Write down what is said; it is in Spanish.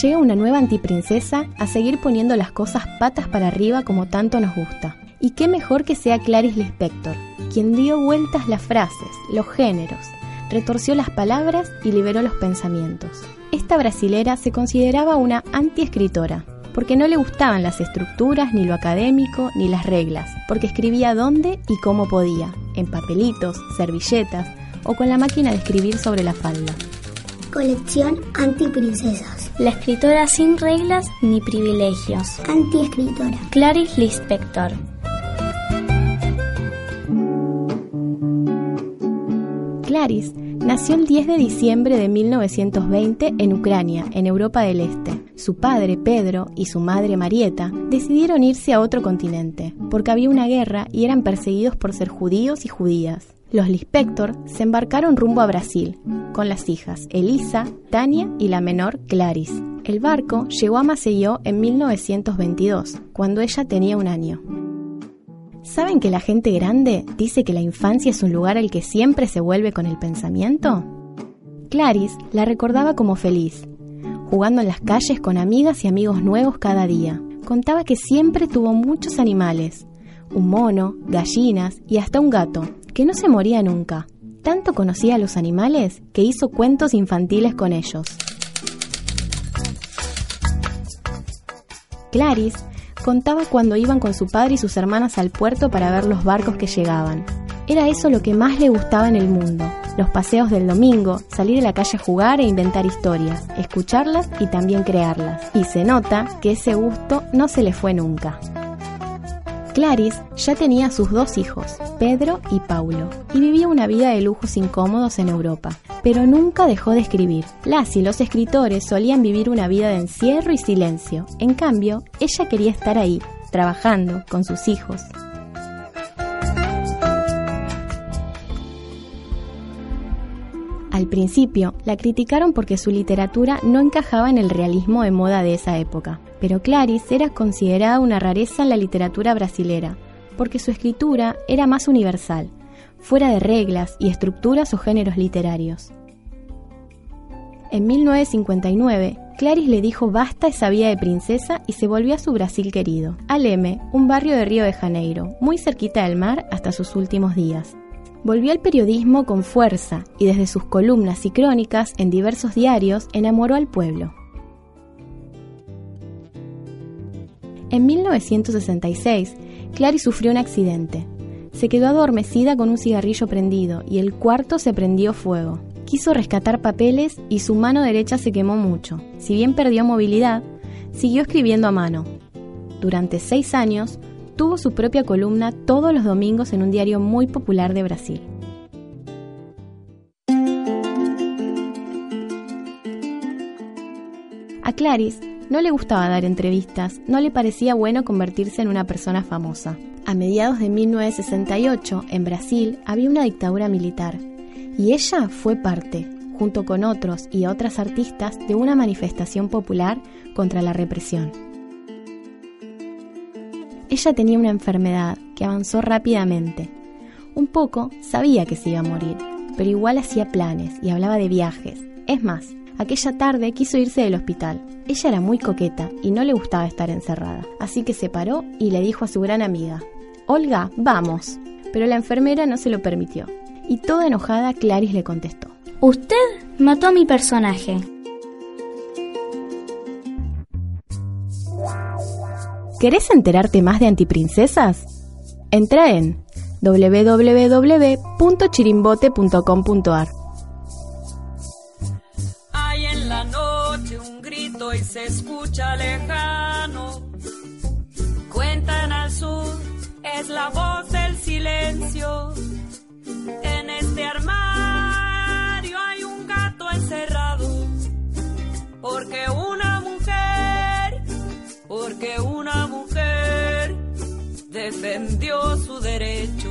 Llega una nueva antiprincesa a seguir poniendo las cosas patas para arriba como tanto nos gusta. Y qué mejor que sea Clarice Lispector, quien dio vueltas las frases, los géneros, retorció las palabras y liberó los pensamientos. Esta brasilera se consideraba una antiescritora, porque no le gustaban las estructuras, ni lo académico, ni las reglas, porque escribía dónde y cómo podía, en papelitos, servilletas o con la máquina de escribir sobre la falda. Colección Antiprincesas. La escritora sin reglas ni privilegios. Antiescritora. Clarice Lispector. Clarice nació el 10 de diciembre de 1920 en Ucrania, en Europa del Este. Su padre, Pedro, y su madre, Marieta, decidieron irse a otro continente, porque había una guerra y eran perseguidos por ser judíos y judías. Los Lispector se embarcaron rumbo a Brasil, con las hijas Elisa, Tania y la menor Clarice. El barco llegó a Maceió en 1922, cuando ella tenía un año. ¿Saben que la gente grande dice que la infancia es un lugar al que siempre se vuelve con el pensamiento? Clarice la recordaba como feliz, jugando en las calles con amigas y amigos nuevos cada día. Contaba que siempre tuvo muchos animales, un mono, gallinas y hasta un gato, que no se moría nunca. Tanto conocía a los animales que hizo cuentos infantiles con ellos. Clarice contaba cuando iban con su padre y sus hermanas al puerto para ver los barcos que llegaban. Era eso lo que más le gustaba en el mundo, los paseos del domingo, salir a la calle a jugar e inventar historias, escucharlas y también crearlas. Y se nota que ese gusto no se le fue nunca. Clarice ya tenía sus dos hijos, Pedro y Paulo, y vivía una vida de lujos incómodos en Europa, pero nunca dejó de escribir. Las y los escritores solían vivir una vida de encierro y silencio, en cambio, ella quería estar ahí, trabajando con sus hijos. Al principio, la criticaron porque su literatura no encajaba en el realismo de moda de esa época, pero Clarice era considerada una rareza en la literatura brasilera, porque su escritura era más universal, fuera de reglas y estructuras o géneros literarios. En 1959, Clarice le dijo basta esa vida de princesa y se volvió a su Brasil querido, a Leme, un barrio de Río de Janeiro, muy cerquita del mar hasta sus últimos días. Volvió al periodismo con fuerza y desde sus columnas y crónicas en diversos diarios enamoró al pueblo. En 1966, Clarice sufrió un accidente. Se quedó adormecida con un cigarrillo prendido y el cuarto se prendió fuego. Quiso rescatar papeles y su mano derecha se quemó mucho. Si bien perdió movilidad, siguió escribiendo a mano. Durante seis años, tuvo su propia columna todos los domingos en un diario muy popular de Brasil. A Clarice no le gustaba dar entrevistas, no le parecía bueno convertirse en una persona famosa. A mediados de 1968, en Brasil, había una dictadura militar, y ella fue parte, junto con otros y otras artistas, de una manifestación popular contra la represión. Ella tenía una enfermedad que avanzó rápidamente. Un poco sabía que se iba a morir, pero igual hacía planes y hablaba de viajes. Es más, aquella tarde quiso irse del hospital. Ella era muy coqueta y no le gustaba estar encerrada, así que se paró y le dijo a su gran amiga, Olga, vamos. Pero la enfermera no se lo permitió. Y toda enojada, Clarice le contestó, Usted mató a mi personaje. ¿Querés enterarte más de antiprincesas? Entra en www.chirimbote.com.ar. Hay en la noche un grito y se escucha lejano. Porque una mujer defendió su derecho.